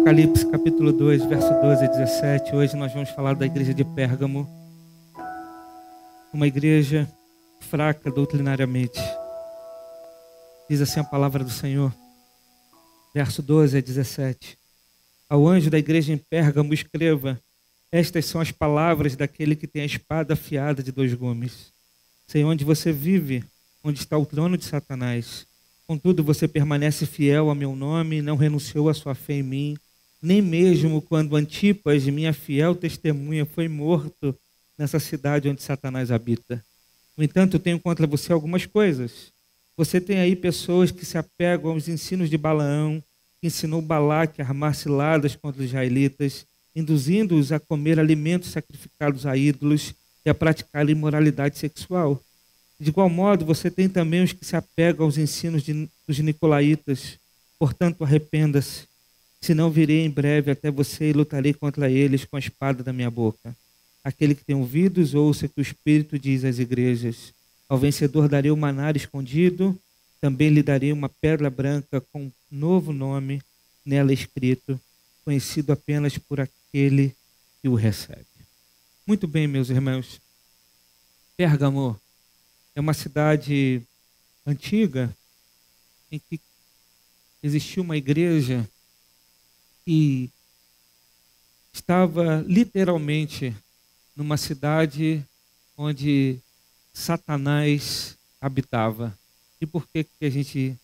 Apocalipse capítulo 2, verso 12 a 17. Hoje nós vamos falar da igreja de Pérgamo. Uma igreja fraca doutrinariamente. Diz assim a palavra do Senhor. Verso 12 a 17. Ao anjo da igreja em Pérgamo escreva: Estas são as palavras daquele que tem a espada afiada de dois gumes. Sei onde você vive, onde está o trono de Satanás. Contudo, você permanece fiel ao meu nome não renunciou à sua fé em mim, nem mesmo quando Antipas, minha fiel testemunha, foi morto nessa cidade onde Satanás habita. No entanto, tenho contra você algumas coisas. Você tem aí pessoas que se apegam aos ensinos de Balaão, que ensinou Balaque a armar ciladas contra os israelitas, induzindo-os a comer alimentos sacrificados a ídolos e a praticar imoralidade sexual. De igual modo, você tem também os que se apegam aos ensinos de, dos nicolaítas. Portanto, arrependa-se, senão virei em breve até você e lutarei contra eles com a espada da minha boca. Aquele que tem ouvidos, ouça que o Espírito diz às igrejas. Ao vencedor darei o manar escondido, também lhe darei uma pedra branca com novo nome nela escrito, conhecido apenas por aquele que o recebe. Muito bem, meus irmãos. Pérgamo é uma cidade antiga em que existia uma igreja que estava literalmente numa cidade onde Satanás habitava. E por que, que a gente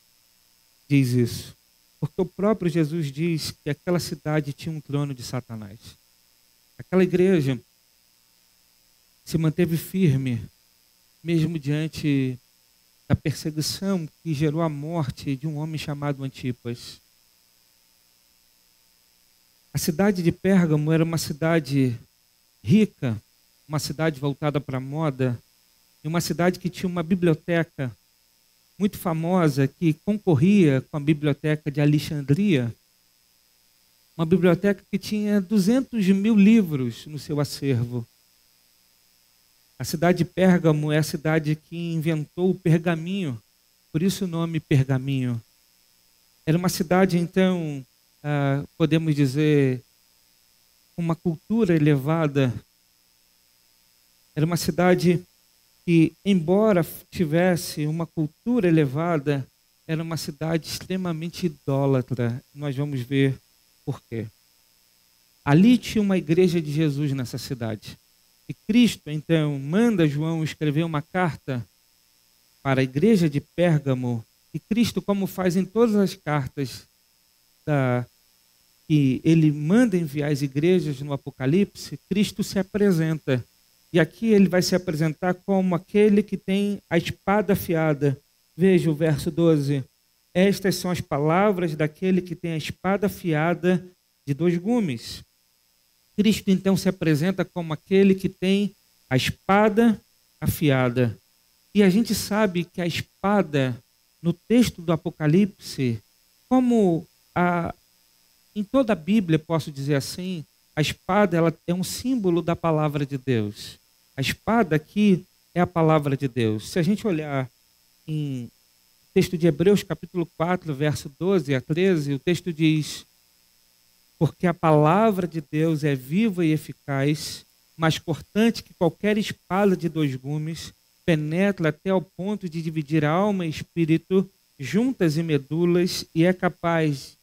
diz isso? Porque o próprio Jesus diz que aquela cidade tinha um trono de Satanás. Aquela igreja se manteve firme, mesmo diante da perseguição que gerou a morte de um homem chamado Antipas. A cidade de Pérgamo era uma cidade rica, uma cidade voltada para a moda, e uma cidade que tinha uma biblioteca muito famosa que concorria com a biblioteca de Alexandria, uma biblioteca que tinha 200 mil livros no seu acervo. A cidade de Pérgamo é a cidade que inventou o pergaminho, por isso o nome Pergaminho. Era uma cidade, então, ah, podemos dizer, uma cultura elevada. Era uma cidade que, embora tivesse uma cultura elevada, era uma cidade extremamente idólatra. Nós vamos ver por quê. Ali tinha uma igreja de Jesus nessa cidade. E Cristo, então, manda João escrever uma carta para a igreja de Pérgamo. E Cristo, como faz em todas as cartas da, que ele manda enviar às igrejas no Apocalipse, Cristo se apresenta e aqui ele vai se apresentar como aquele que tem a espada afiada. Veja o verso 12. Estas são as palavras daquele que tem a espada afiada de dois gumes. Cristo então se apresenta como aquele que tem a espada afiada. E a gente sabe que a espada, no texto do Apocalipse, como a, em toda a Bíblia, posso dizer assim, a espada ela é um símbolo da palavra de Deus. A espada aqui é a palavra de Deus. Se a gente olhar em texto de Hebreus, capítulo 4, verso 12 a 13, o texto diz: Porque a palavra de Deus é viva e eficaz, mais cortante que qualquer espada de dois gumes, penetra até o ponto de dividir alma e espírito, juntas e medulas, e é capaz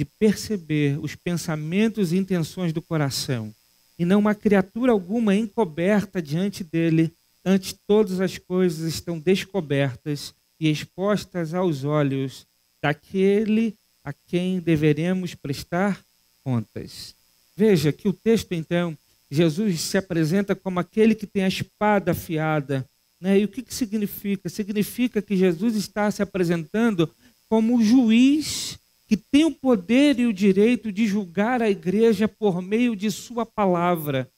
de perceber os pensamentos e intenções do coração, e não uma criatura alguma encoberta diante dele, antes todas as coisas estão descobertas e expostas aos olhos daquele a quem deveremos prestar contas. Veja que o texto, então, Jesus se apresenta como aquele que tem a espada afiada. Né? E o que, que significa? Significa que Jesus está se apresentando como o juiz que tem o poder e o direito de julgar a igreja por meio de sua palavra.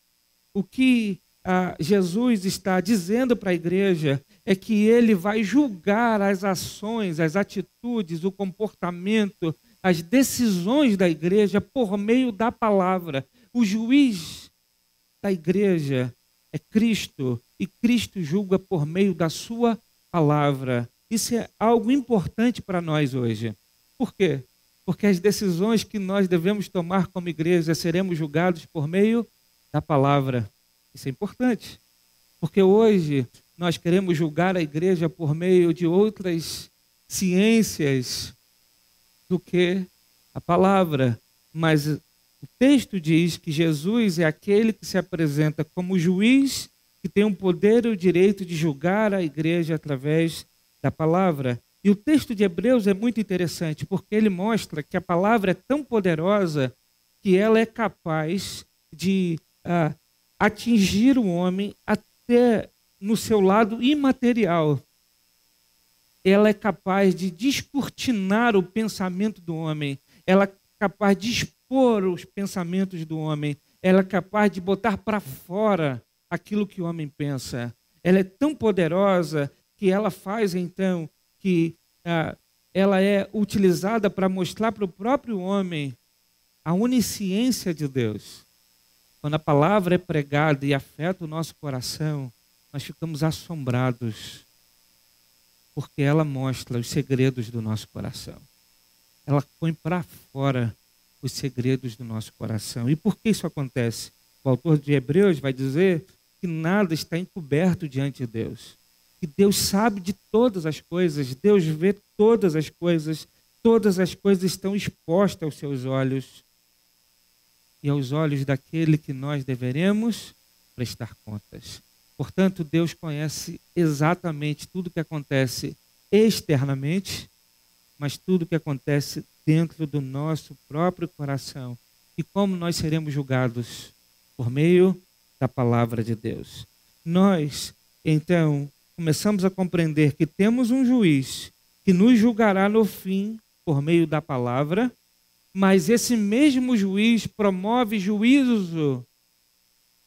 O que ah, Jesus está dizendo para a igreja é que ele vai julgar as ações, as atitudes, o comportamento, as decisões da igreja por meio da palavra. O juiz da igreja é Cristo e Cristo julga por meio da sua palavra. Isso é algo importante para nós hoje. Por quê? Porque as decisões que nós devemos tomar como igreja seremos julgados por meio da palavra. Isso é importante. Porque hoje nós queremos julgar a igreja por meio de outras ciências do que a palavra. Mas o texto diz que Jesus é aquele que se apresenta como juiz que tem o poder e o direito de julgar a igreja através da palavra. E o texto de Hebreus é muito interessante, porque ele mostra que a palavra é tão poderosa que ela é capaz de ah, atingir o homem até no seu lado imaterial. Ela é capaz de descortinar o pensamento do homem, ela é capaz de expor os pensamentos do homem, ela é capaz de botar para fora aquilo que o homem pensa. Ela é tão poderosa que ela faz então que ah, ela é utilizada para mostrar para o próprio homem a onisciência de Deus. Quando a palavra é pregada e afeta o nosso coração, nós ficamos assombrados, porque ela mostra os segredos do nosso coração. Ela põe para fora os segredos do nosso coração. E por que isso acontece? O autor de Hebreus vai dizer que nada está encoberto diante de Deus que Deus sabe de todas as coisas, Deus vê todas as coisas, todas as coisas estão expostas aos seus olhos e aos olhos daquele que nós deveremos prestar contas. Portanto, Deus conhece exatamente tudo que acontece externamente, mas tudo que acontece dentro do nosso próprio coração. E como nós seremos julgados? Por meio da palavra de Deus. Nós, então, começamos a compreender que temos um juiz que nos julgará no fim por meio da palavra, mas esse mesmo juiz promove juízo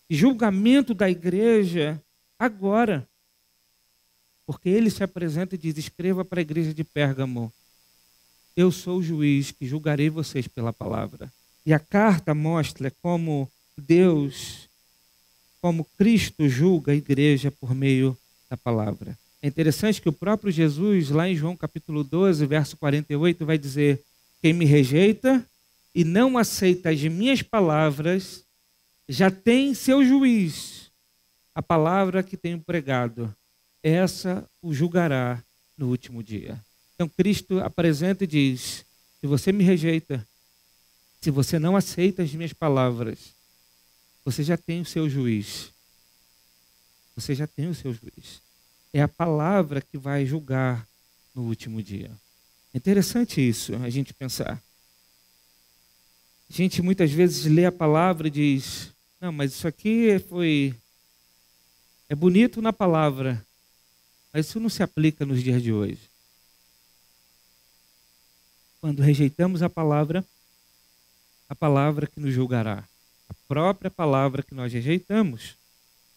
e julgamento da igreja agora. Porque ele se apresenta e diz: Escreva para a igreja de Pérgamo: Eu sou o juiz que julgarei vocês pela palavra. E a carta mostra como Deus, como Cristo julga a igreja por meio da palavra. É interessante que o próprio Jesus, lá em João capítulo 12, verso 48, vai dizer: Quem me rejeita e não aceita as minhas palavras, já tem seu juiz. A palavra que tenho pregado, essa o julgará no último dia. Então Cristo apresenta e diz: Se você me rejeita, se você não aceita as minhas palavras, você já tem o seu juiz. Você já tem o seu juiz. É a palavra que vai julgar no último dia. É interessante isso, a gente pensar. A gente muitas vezes lê a palavra e diz: Não, mas isso aqui foi. É bonito na palavra, mas isso não se aplica nos dias de hoje. Quando rejeitamos a palavra, a palavra que nos julgará, a própria palavra que nós rejeitamos.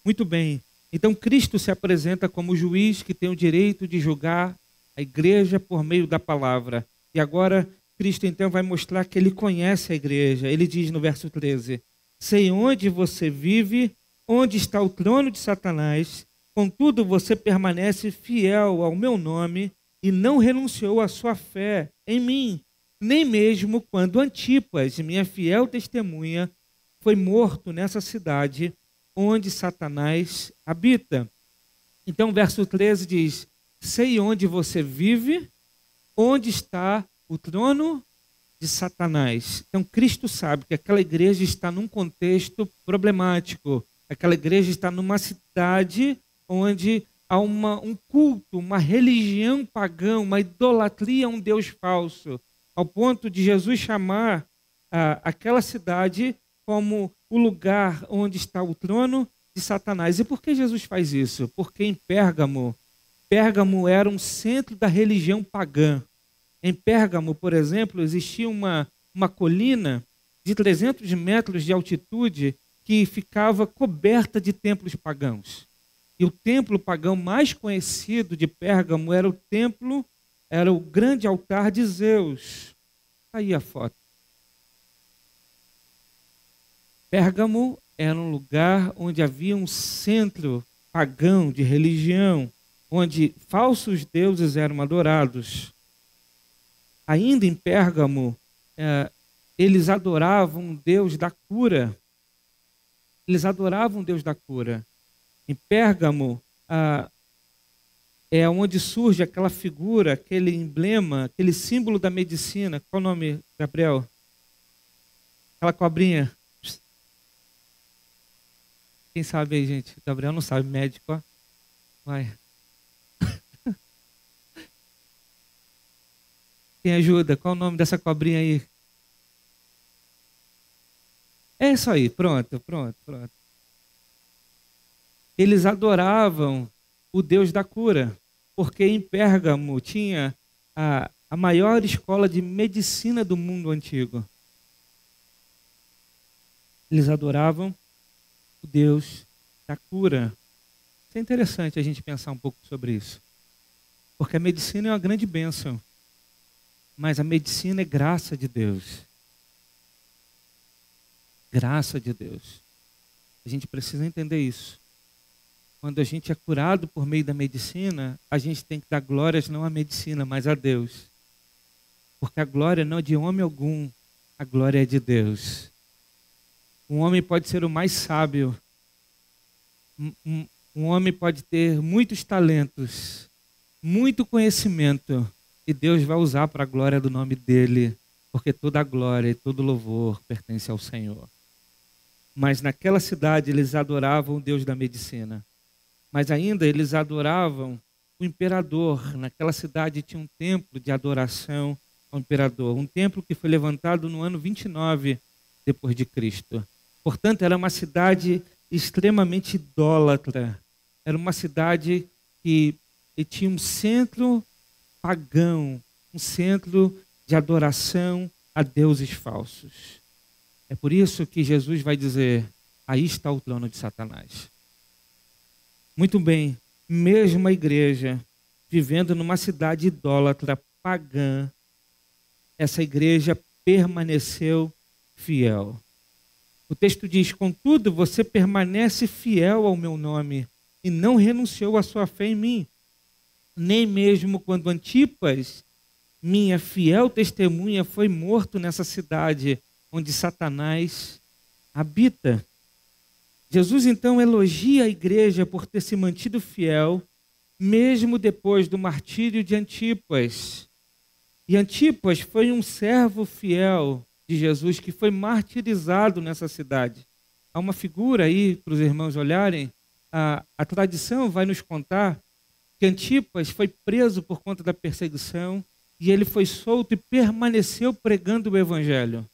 Muito bem, então Cristo se apresenta como juiz que tem o direito de julgar a igreja por meio da palavra. E agora Cristo então vai mostrar que ele conhece a igreja. Ele diz no verso 13: Sei onde você vive, onde está o trono de Satanás, contudo você permanece fiel ao meu nome e não renunciou à sua fé em mim, nem mesmo quando Antipas, minha fiel testemunha, foi morto nessa cidade onde Satanás habita. Então, verso 13 diz: Sei onde você vive, onde está o trono de Satanás. Então, Cristo sabe que aquela igreja está num contexto problemático. Aquela igreja está numa cidade onde há uma, um culto, uma religião pagã, uma idolatria a um Deus falso, ao ponto de Jesus chamar ah, aquela cidade como o lugar onde está o trono de Satanás. E por que Jesus faz isso? Porque em Pérgamo, Pérgamo era um centro da religião pagã. Em Pérgamo, por exemplo, existia uma, uma colina de 300 metros de altitude que ficava coberta de templos pagãos. E o templo pagão mais conhecido de Pérgamo era o templo, era o grande altar de Zeus. Tá aí a foto. Pérgamo era um lugar onde havia um centro pagão de religião, onde falsos deuses eram adorados. Ainda em Pérgamo é, eles adoravam um Deus da cura. Eles adoravam um Deus da cura. Em Pérgamo, ah, é onde surge aquela figura, aquele emblema, aquele símbolo da medicina. Qual o nome, Gabriel? Aquela cobrinha. Quem sabe aí, gente? Gabriel não sabe, médico. Ó. Vai. Quem ajuda? Qual o nome dessa cobrinha aí? É isso aí, pronto, pronto, pronto. Eles adoravam o Deus da cura, porque em Pérgamo tinha a, a maior escola de medicina do mundo antigo. Eles adoravam o Deus da cura. Isso é interessante a gente pensar um pouco sobre isso. Porque a medicina é uma grande bênção. Mas a medicina é graça de Deus. Graça de Deus. A gente precisa entender isso. Quando a gente é curado por meio da medicina, a gente tem que dar glórias não à medicina, mas a Deus. Porque a glória não é de homem algum, a glória é de Deus. Um homem pode ser o mais sábio, um, um, homem pode ter muitos talentos, muito conhecimento, e Deus vai usar para a glória do nome dele, porque toda a glória e todo louvor pertence ao Senhor. Mas naquela cidade eles adoravam o Deus da medicina. Mas ainda eles adoravam o imperador. Naquela cidade tinha um templo de adoração ao imperador, um templo que foi levantado no ano 29 depois de Cristo. Portanto, era uma cidade extremamente idólatra. Era uma cidade que tinha um centro pagão, um centro de adoração a deuses falsos. É por isso que Jesus vai dizer: aí está o trono de Satanás. Muito bem, mesmo a igreja vivendo numa cidade idólatra, pagã, essa igreja permaneceu fiel. O texto diz: Contudo, você permanece fiel ao meu nome e não renunciou à sua fé em mim, nem mesmo quando Antipas, minha fiel testemunha, foi morto nessa cidade onde Satanás habita. Jesus então elogia a igreja por ter se mantido fiel, mesmo depois do martírio de Antipas. E Antipas foi um servo fiel de Jesus que foi martirizado nessa cidade. Há uma figura aí para os irmãos olharem. A, a tradição vai nos contar que Antipas foi preso por conta da perseguição e ele foi solto e permaneceu pregando o evangelho.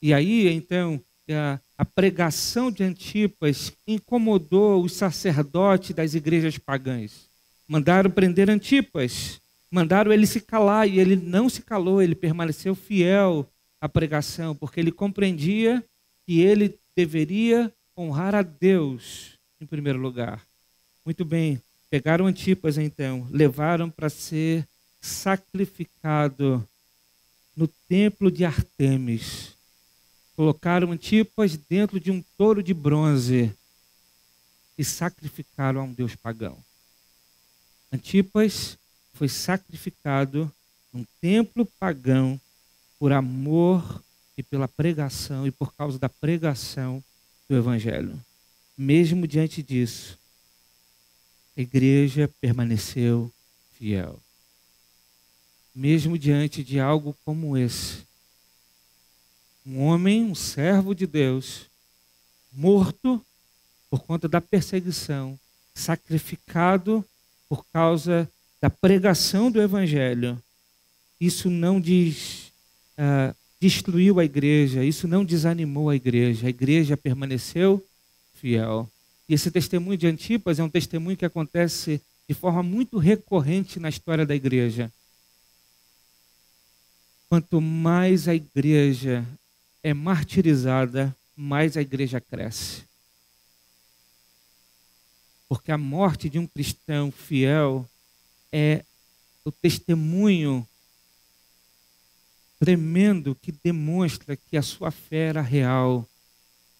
E aí, então, a, a pregação de Antipas incomodou os sacerdotes das igrejas pagãs. Mandaram prender Antipas, mandaram ele se calar e ele não se calou, ele permaneceu fiel à pregação, porque ele compreendia que ele deveria honrar a Deus em primeiro lugar. Muito bem, pegaram Antipas então, levaram para ser sacrificado no templo de Artemis Colocaram Antipas dentro de um touro de bronze e sacrificaram a um deus pagão. Antipas foi sacrificado num templo pagão por amor e pela pregação e por causa da pregação do evangelho. Mesmo diante disso, a igreja permaneceu fiel. Mesmo diante de algo como esse, um homem, um servo de Deus, morto por conta da perseguição, sacrificado por causa da pregação do Evangelho. Isso não diz, uh, destruiu a igreja, isso não desanimou a igreja, a igreja permaneceu fiel. E esse testemunho de Antipas é um testemunho que acontece de forma muito recorrente na história da igreja. Quanto mais a igreja é martirizada, mais a igreja cresce. Porque a morte de um cristão fiel é o testemunho tremendo que demonstra que a sua fé era real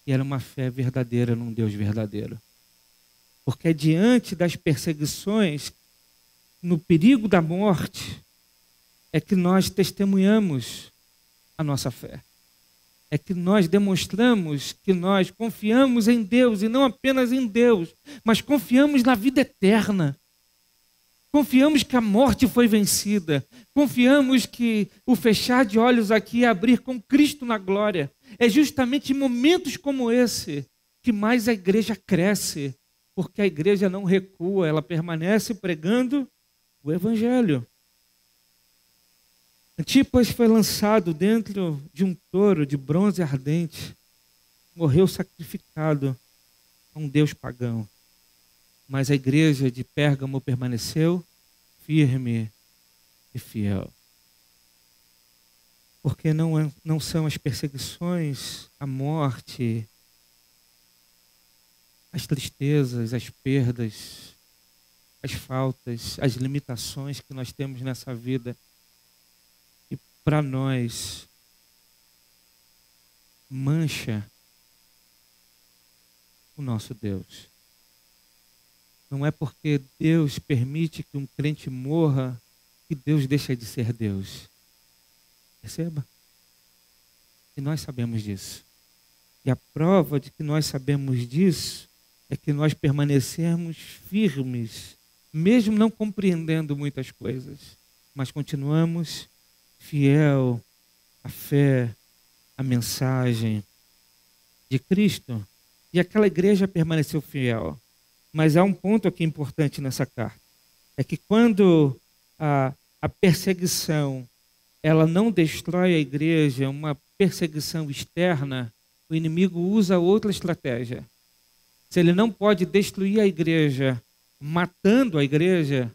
e era uma fé verdadeira num Deus verdadeiro. Porque é diante das perseguições, no perigo da morte, é que nós testemunhamos a nossa fé. É que nós demonstramos que nós confiamos em Deus e não apenas em Deus, mas confiamos na vida eterna. Confiamos que a morte foi vencida. Confiamos que o fechar de olhos aqui é abrir com Cristo na glória. É justamente em momentos como esse que mais a igreja cresce, porque a igreja não recua, ela permanece pregando o evangelho. Antipas foi lançado dentro de um touro de bronze ardente, morreu sacrificado a um deus pagão. Mas a igreja de Pérgamo permaneceu firme e fiel. Porque não, é, não são as perseguições, a morte, as tristezas, as perdas, as faltas, as limitações que nós temos nessa vida. E para nós, mancha o nosso Deus. Não é porque Deus permite que um crente morra que Deus deixa de ser Deus. Perceba? E nós sabemos disso. E a prova de que nós sabemos disso é que nós permanecemos firmes, mesmo não compreendendo muitas coisas, mas continuamos fiel à fé, à mensagem de Cristo. E aquela igreja permaneceu fiel. Mas há um ponto aqui importante nessa carta. É que quando a, a perseguição ela não destrói a igreja, uma perseguição externa, o inimigo usa outra estratégia. Se ele não pode destruir a igreja matando a igreja,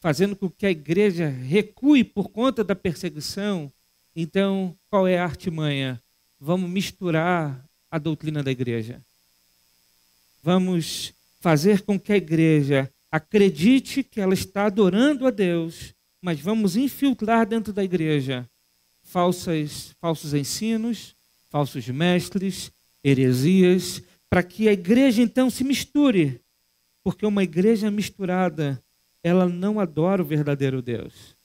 fazendo com que a igreja recue por conta da perseguição, então qual é a artimanha? Vamos misturar a doutrina da igreja. Vamos fazer com que a igreja acredite que ela está adorando a Deus, mas vamos infiltrar dentro da igreja falsas, falsos ensinos, falsos mestres, heresias, para que a igreja então se misture, porque uma igreja misturada, ela não adora o verdadeiro Deus.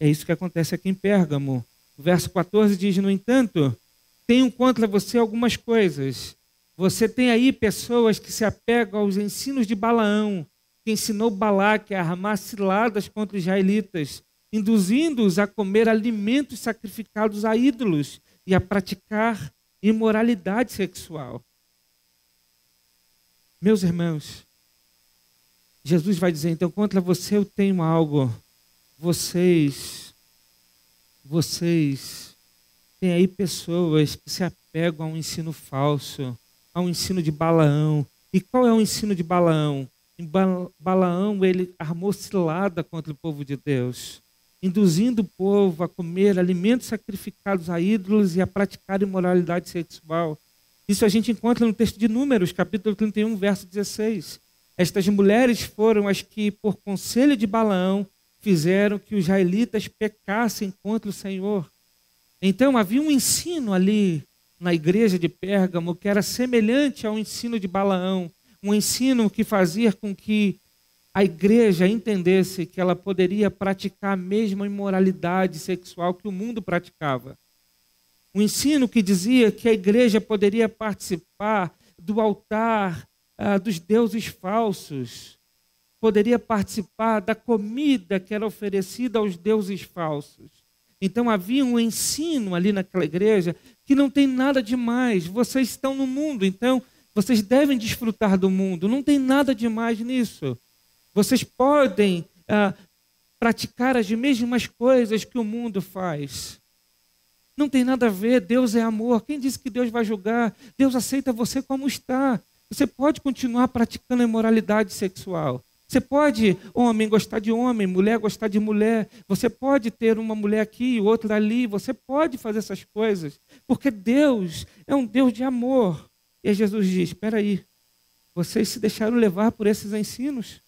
É isso que acontece aqui em Pérgamo. O verso 14 diz: No entanto, tenho contra você algumas coisas você tem aí pessoas que se apegam aos ensinos de Balaão, que ensinou Balaque a armar ciladas contra os israelitas, induzindo-os a comer alimentos sacrificados a ídolos e a praticar imoralidade sexual. Meus irmãos, Jesus vai dizer: então, contra você eu tenho algo. Vocês, vocês, têm aí pessoas que se apegam a um ensino falso ao ensino de Balaão. E qual é o ensino de Balaão? Em Balaão, ele armou cilada contra o povo de Deus, induzindo o povo a comer alimentos sacrificados a ídolos e a praticar imoralidade sexual. Isso a gente encontra no texto de Números, capítulo 31, verso 16. Estas mulheres foram as que, por conselho de Balaão, fizeram que os israelitas pecassem contra o Senhor. Então havia um ensino ali na igreja de Pérgamo que era semelhante ao ensino de Balaão, um ensino que fazia com que a igreja entendesse que ela poderia praticar a mesma imoralidade sexual que o mundo praticava. Um ensino que dizia que a igreja poderia participar do altar ah, dos deuses falsos, poderia participar da comida que era oferecida aos deuses falsos. Então havia um ensino ali naquela igreja que não tem nada demais. Vocês estão no mundo, então vocês devem desfrutar do mundo. Não tem nada demais nisso. Vocês podem ah, praticar as mesmas coisas que o mundo faz. Não tem nada a ver. Deus é amor. Quem disse que Deus vai julgar? Deus aceita você como está. Você pode continuar praticando a imoralidade sexual. Você pode, homem, gostar de homem, mulher gostar de mulher. Você pode ter uma mulher aqui e outra ali. Você pode fazer essas coisas. Porque Deus é um Deus de amor. E Jesus diz: Espera aí, vocês se deixaram levar por esses ensinos.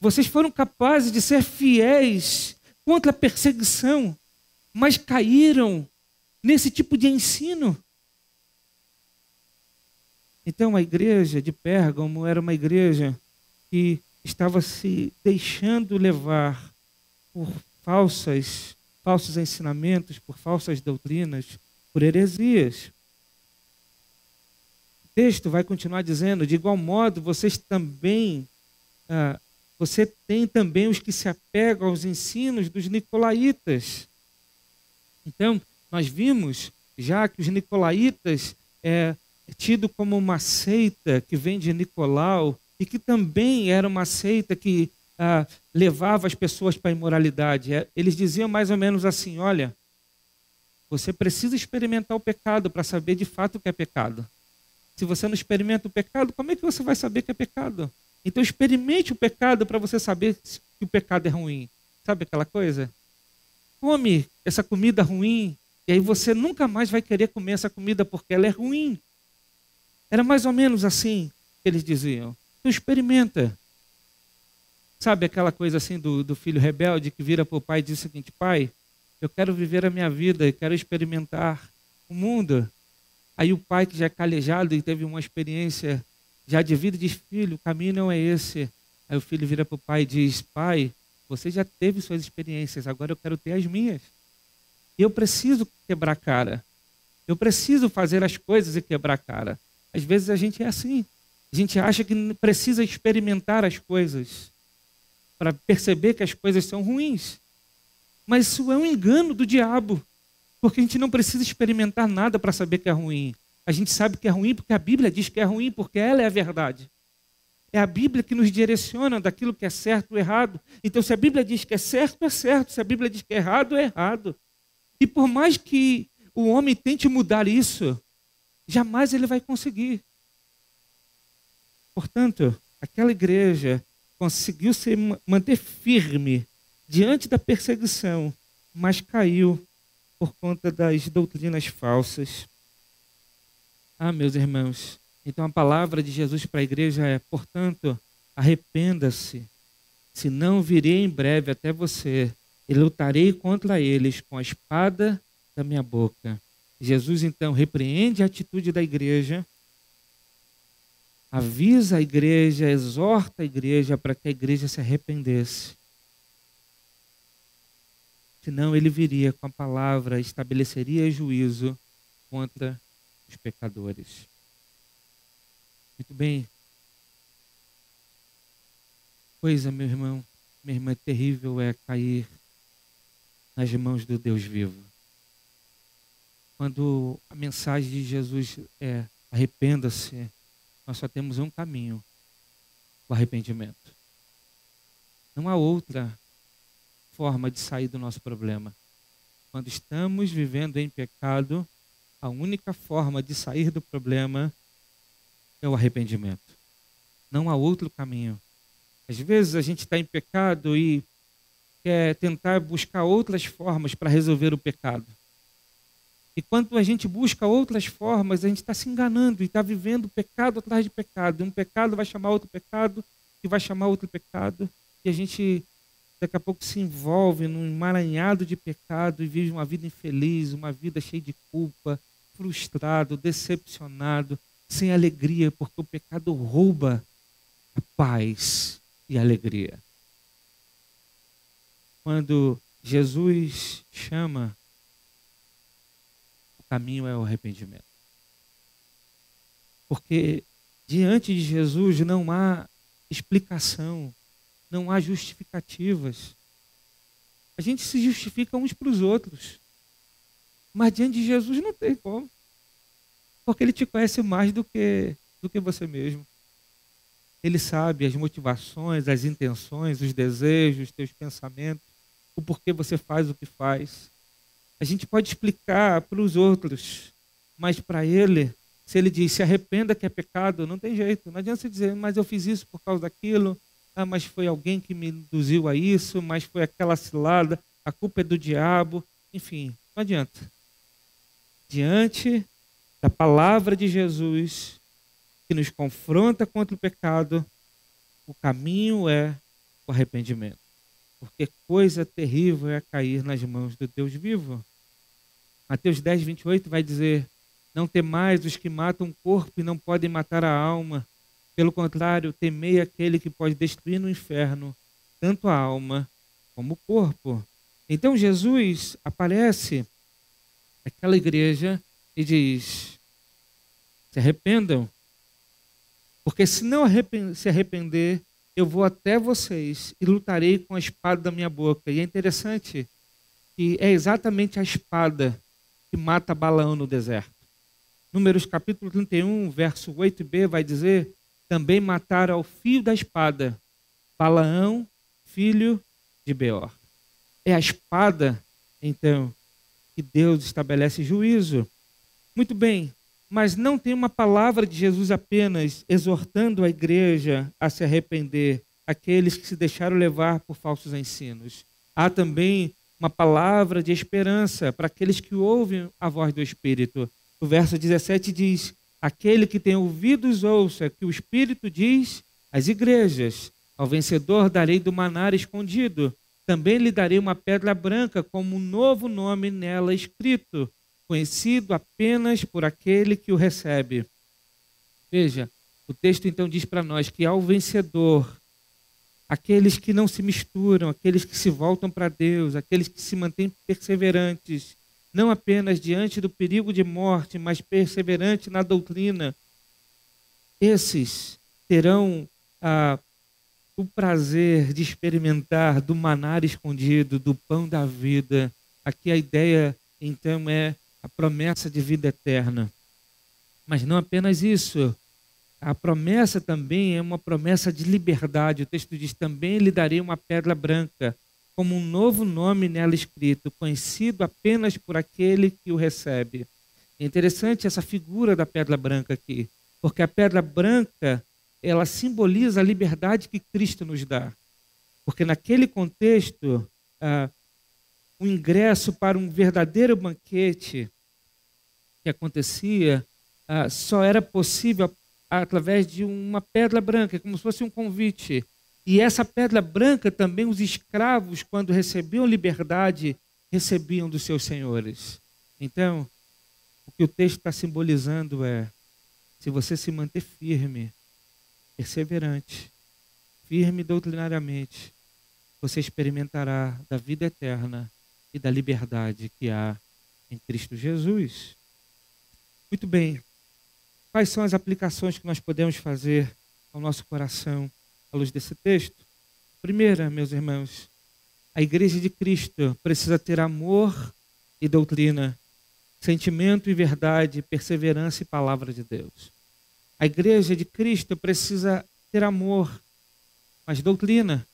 Vocês foram capazes de ser fiéis contra a perseguição, mas caíram nesse tipo de ensino. Então a igreja de Pérgamo era uma igreja que estava se deixando levar por falsas falsos ensinamentos, por falsas doutrinas, por heresias. O texto vai continuar dizendo: de igual modo, vocês também, ah, você tem também os que se apegam aos ensinos dos nicolaítas. Então, nós vimos já que os nicolaítas é, tido como uma seita que vem de Nicolau e que também era uma seita que ah, levava as pessoas para a imoralidade. É, eles diziam mais ou menos assim: olha, você precisa experimentar o pecado para saber de fato o que é pecado. Se você não experimenta o pecado, como é que você vai saber que é pecado? Então experimente o pecado para você saber que o pecado é ruim. Sabe aquela coisa? Come essa comida ruim e aí você nunca mais vai querer comer essa comida porque ela é ruim. Era mais ou menos assim que eles diziam. Então experimenta. Sabe aquela coisa assim do, do filho rebelde que vira para o pai e diz o seguinte: Pai, eu quero viver a minha vida, eu quero experimentar o mundo. Aí o pai, que já é calejado e teve uma experiência já de vida, diz: Filho, o caminho não é esse. Aí o filho vira para o pai e diz: Pai, você já teve suas experiências, agora eu quero ter as minhas. Eu preciso quebrar cara. Eu preciso fazer as coisas e quebrar cara. Às vezes a gente é assim. A gente acha que precisa experimentar as coisas para perceber que as coisas são ruins. Mas isso é um engano do diabo, porque a gente não precisa experimentar nada para saber que é ruim. A gente sabe que é ruim porque a Bíblia diz que é ruim, porque ela é a verdade. É a Bíblia que nos direciona daquilo que é certo ou errado. Então, se a Bíblia diz que é certo, é certo. Se a Bíblia diz que é errado, é errado. E por mais que o homem tente mudar isso, jamais ele vai conseguir. Portanto, aquela igreja conseguiu se manter firme diante da perseguição, mas caiu por conta das doutrinas falsas. Ah, meus irmãos, então a palavra de Jesus para a igreja é: portanto, arrependa-se, senão virei em breve até você e lutarei contra eles com a espada da minha boca. Jesus então repreende a atitude da igreja, avisa a igreja, exorta a igreja para que a igreja se arrependesse. Senão ele viria com a palavra, estabeleceria juízo contra os pecadores. Muito bem. Coisa, meu irmão, minha irmã, terrível é cair nas mãos do Deus vivo. Quando a mensagem de Jesus é arrependa-se, nós só temos um caminho: o arrependimento. Não há outra forma de sair do nosso problema. Quando estamos vivendo em pecado, a única forma de sair do problema é o arrependimento. Não há outro caminho. Às vezes a gente está em pecado e quer tentar buscar outras formas para resolver o pecado. E quando a gente busca outras formas, a gente está se enganando e está vivendo pecado atrás de pecado. Um pecado vai chamar outro pecado, que vai chamar outro pecado. E a gente daqui a pouco se envolve num emaranhado de pecado e vive uma vida infeliz, uma vida cheia de culpa, frustrado, decepcionado, sem alegria, porque o pecado rouba a paz e a alegria quando Jesus chama, caminho é o arrependimento. Porque diante de Jesus não há explicação, não há justificativas. A gente se justifica uns para os outros. Mas diante de Jesus não tem como. Porque ele te conhece mais do que, do que você mesmo. Ele sabe as motivações, as intenções, os desejos, os teus pensamentos o porquê você faz o que faz. A gente pode explicar para os outros, mas para ele, se ele diz se arrependa que é pecado, não tem jeito. Não adianta você dizer, mas eu fiz isso por causa daquilo, ah, mas foi alguém que me induziu a isso, mas foi aquela cilada, a culpa é do diabo. Enfim, não adianta. Diante da palavra de Jesus, que nos confronta contra o pecado, o caminho é o arrependimento porque coisa terrível é cair nas mãos do Deus vivo. Mateus 10, 28 vai dizer: Não temais os que matam o corpo e não podem matar a alma. Pelo contrário, temei aquele que pode destruir no inferno tanto a alma como o corpo. Então Jesus aparece aquela igreja e diz: se arrependam, porque se não se arrepender, eu vou até vocês e lutarei com a espada da minha boca. E é interessante que é exatamente a espada que mata Balaão no deserto. Números capítulo 31, verso 8b vai dizer: também mataram ao fio da espada Balaão, filho de Beor. É a espada, então, que Deus estabelece juízo. Muito bem, mas não tem uma palavra de Jesus apenas exortando a igreja a se arrepender, aqueles que se deixaram levar por falsos ensinos. Há também uma palavra de esperança para aqueles que ouvem a voz do Espírito. O verso 17 diz: Aquele que tem ouvidos, ouça que o Espírito diz às igrejas: Ao vencedor darei do manar escondido. Também lhe darei uma pedra branca, como um novo nome nela escrito conhecido apenas por aquele que o recebe. Veja, o texto então diz para nós que ao vencedor, aqueles que não se misturam, aqueles que se voltam para Deus, aqueles que se mantêm perseverantes, não apenas diante do perigo de morte, mas perseverantes na doutrina, esses terão ah, o prazer de experimentar do manar escondido, do pão da vida. Aqui a ideia, então, é a promessa de vida eterna. Mas não apenas isso. A promessa também é uma promessa de liberdade. O texto diz: também lhe darei uma pedra branca, como um novo nome nela escrito, conhecido apenas por aquele que o recebe. É interessante essa figura da pedra branca aqui, porque a pedra branca ela simboliza a liberdade que Cristo nos dá. Porque naquele contexto, ah, o ingresso para um verdadeiro banquete que acontecia ah, só era possível através de uma pedra branca, como se fosse um convite. E essa pedra branca também os escravos, quando recebiam liberdade, recebiam dos seus senhores. Então, o que o texto está simbolizando é: se você se manter firme, perseverante, firme doutrinariamente, você experimentará da vida eterna e da liberdade que há em Cristo Jesus. Muito bem. Quais são as aplicações que nós podemos fazer ao nosso coração à luz desse texto? Primeira, meus irmãos, a igreja de Cristo precisa ter amor e doutrina, sentimento e verdade, perseverança e palavra de Deus. A igreja de Cristo precisa ter amor, mas doutrina.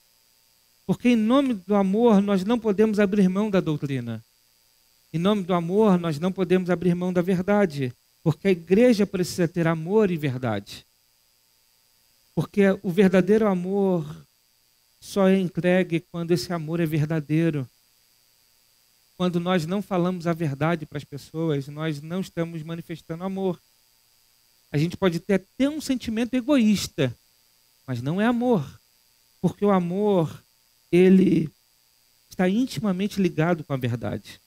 Porque em nome do amor nós não podemos abrir mão da doutrina. Em nome do amor nós não podemos abrir mão da verdade. Porque a igreja precisa ter amor e verdade. Porque o verdadeiro amor só é entregue quando esse amor é verdadeiro. Quando nós não falamos a verdade para as pessoas, nós não estamos manifestando amor. A gente pode ter até um sentimento egoísta, mas não é amor. Porque o amor, ele está intimamente ligado com a verdade.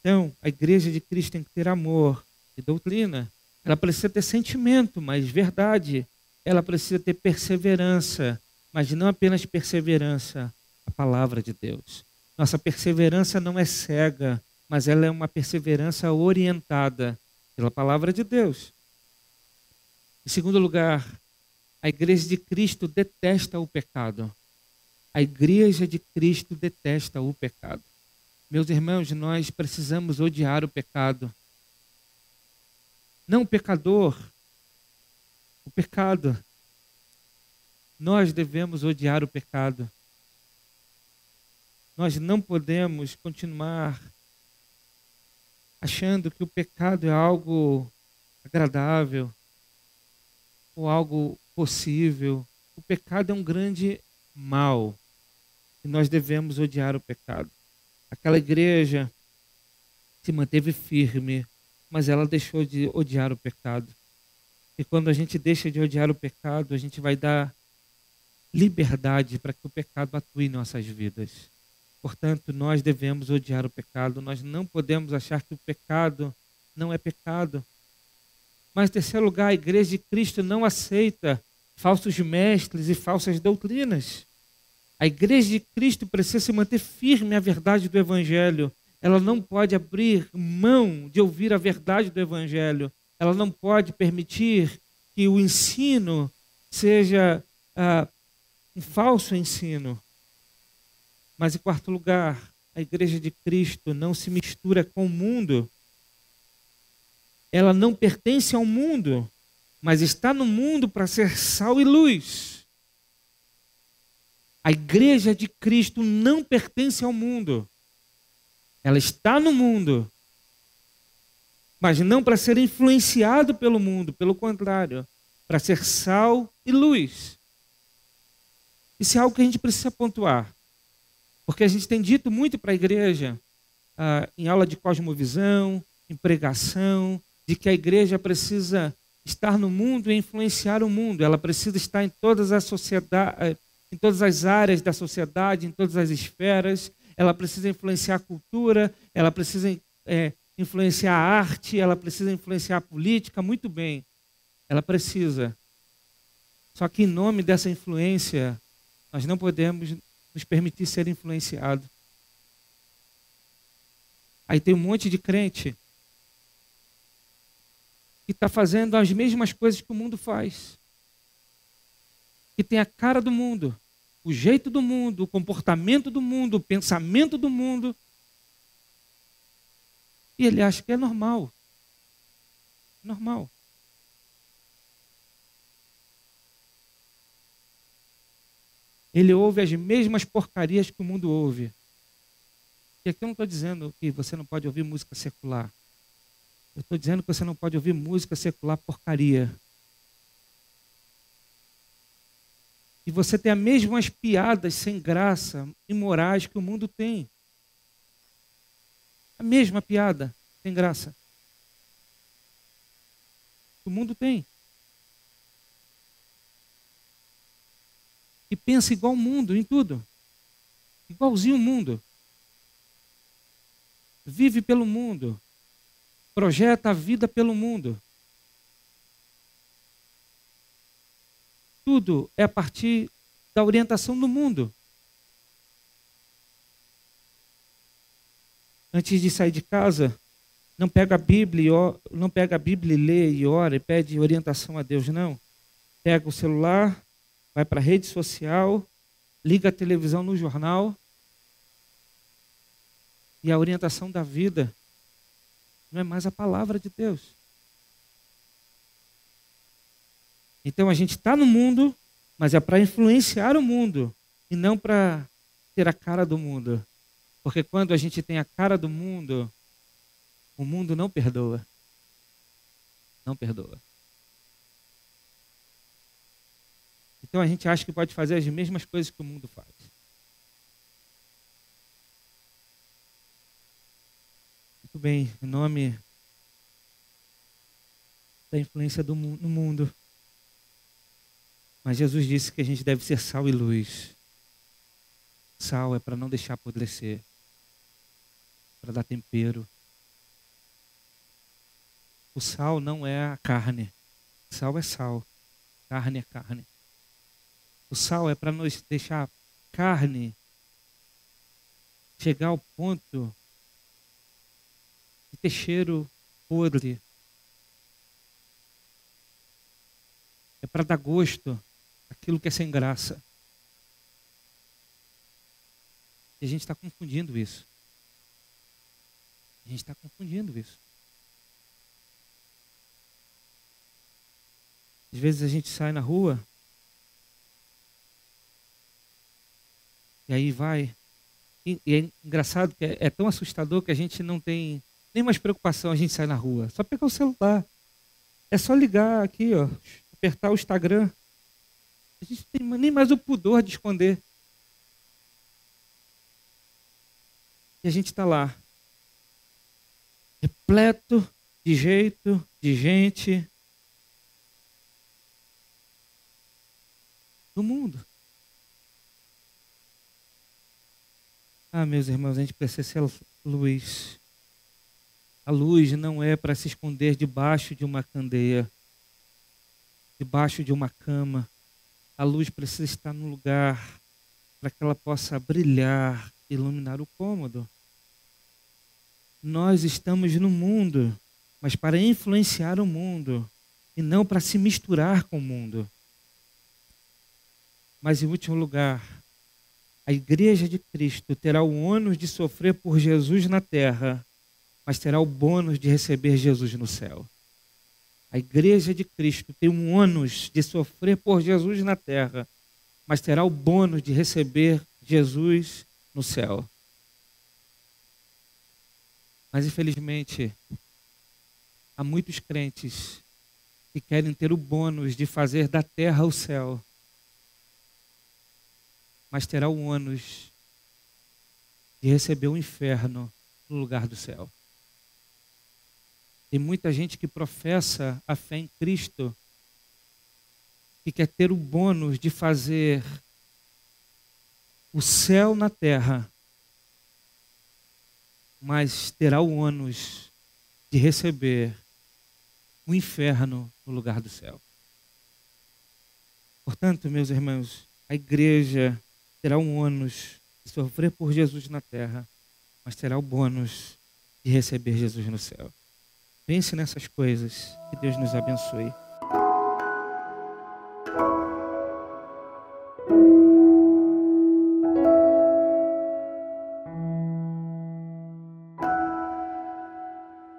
Então, a igreja de Cristo tem que ter amor, e doutrina. Ela precisa ter sentimento, mas verdade. Ela precisa ter perseverança, mas não apenas perseverança, a palavra de Deus. Nossa perseverança não é cega, mas ela é uma perseverança orientada pela palavra de Deus. Em segundo lugar, a igreja de Cristo detesta o pecado. A igreja de Cristo detesta o pecado. Meus irmãos, nós precisamos odiar o pecado. Não pecador, o pecado. Nós devemos odiar o pecado. Nós não podemos continuar achando que o pecado é algo agradável ou algo possível. O pecado é um grande mal e nós devemos odiar o pecado. Aquela igreja se manteve firme mas ela deixou de odiar o pecado. E quando a gente deixa de odiar o pecado, a gente vai dar liberdade para que o pecado atue em nossas vidas. Portanto, nós devemos odiar o pecado, nós não podemos achar que o pecado não é pecado. Mas, em terceiro lugar, a igreja de Cristo não aceita falsos mestres e falsas doutrinas. A igreja de Cristo precisa se manter firme à verdade do Evangelho. Ela não pode abrir mão de ouvir a verdade do Evangelho. Ela não pode permitir que o ensino seja ah, um falso ensino. Mas, em quarto lugar, a igreja de Cristo não se mistura com o mundo. Ela não pertence ao mundo, mas está no mundo para ser sal e luz. A igreja de Cristo não pertence ao mundo. Ela está no mundo, mas não para ser influenciado pelo mundo, pelo contrário, para ser sal e luz. Isso é algo que a gente precisa pontuar, porque a gente tem dito muito para a igreja, ah, em aula de cosmovisão, em pregação, de que a igreja precisa estar no mundo e influenciar o mundo, ela precisa estar em todas as em todas as áreas da sociedade, em todas as esferas. Ela precisa influenciar a cultura, ela precisa é, influenciar a arte, ela precisa influenciar a política, muito bem. Ela precisa. Só que em nome dessa influência, nós não podemos nos permitir ser influenciados. Aí tem um monte de crente que está fazendo as mesmas coisas que o mundo faz que tem a cara do mundo, o jeito do mundo, o comportamento do mundo, o pensamento do mundo. E ele acha que é normal. Normal. Ele ouve as mesmas porcarias que o mundo ouve. E aqui eu não estou dizendo que você não pode ouvir música secular. Eu estou dizendo que você não pode ouvir música secular porcaria. E você tem as mesmas piadas sem graça, imorais que o mundo tem. A mesma piada sem graça. O mundo tem. E pensa igual o mundo em tudo. Igualzinho o mundo. Vive pelo mundo. Projeta a vida pelo mundo. Tudo é a partir da orientação do mundo. Antes de sair de casa, não pega a Bíblia, não pega a Bíblia e lê e ora e pede orientação a Deus, não. Pega o celular, vai para a rede social, liga a televisão no jornal e a orientação da vida não é mais a palavra de Deus. Então a gente está no mundo, mas é para influenciar o mundo e não para ter a cara do mundo. Porque quando a gente tem a cara do mundo, o mundo não perdoa. Não perdoa. Então a gente acha que pode fazer as mesmas coisas que o mundo faz. Muito bem, em nome da influência do, no mundo. Mas Jesus disse que a gente deve ser sal e luz. Sal é para não deixar apodrecer, para dar tempero. O sal não é a carne. Sal é sal. Carne é carne. O sal é para nos deixar carne chegar ao ponto de ter cheiro podre. É para dar gosto aquilo que é sem graça. E a gente está confundindo isso. A gente está confundindo isso. Às vezes a gente sai na rua e aí vai. E, e é engraçado que é, é tão assustador que a gente não tem nem mais preocupação, a gente sai na rua. Só pegar o celular. É só ligar aqui, ó, apertar o Instagram. A gente tem nem mais o pudor de esconder. E a gente está lá, repleto de jeito, de gente, do mundo. Ah, meus irmãos, a gente precisa ser luz. A luz não é para se esconder debaixo de uma candeia, debaixo de uma cama. A luz precisa estar no lugar para que ela possa brilhar, iluminar o cômodo. Nós estamos no mundo, mas para influenciar o mundo e não para se misturar com o mundo. Mas, em último lugar, a igreja de Cristo terá o ônus de sofrer por Jesus na terra, mas terá o bônus de receber Jesus no céu. A igreja de Cristo tem um ônus de sofrer por Jesus na terra, mas terá o bônus de receber Jesus no céu. Mas infelizmente, há muitos crentes que querem ter o bônus de fazer da terra o céu, mas terá o ônus de receber o inferno no lugar do céu. Tem muita gente que professa a fé em Cristo, que quer ter o bônus de fazer o céu na terra, mas terá o ônus de receber o inferno no lugar do céu. Portanto, meus irmãos, a igreja terá um ônus de sofrer por Jesus na terra, mas terá o bônus de receber Jesus no céu. Pense nessas coisas. Que Deus nos abençoe.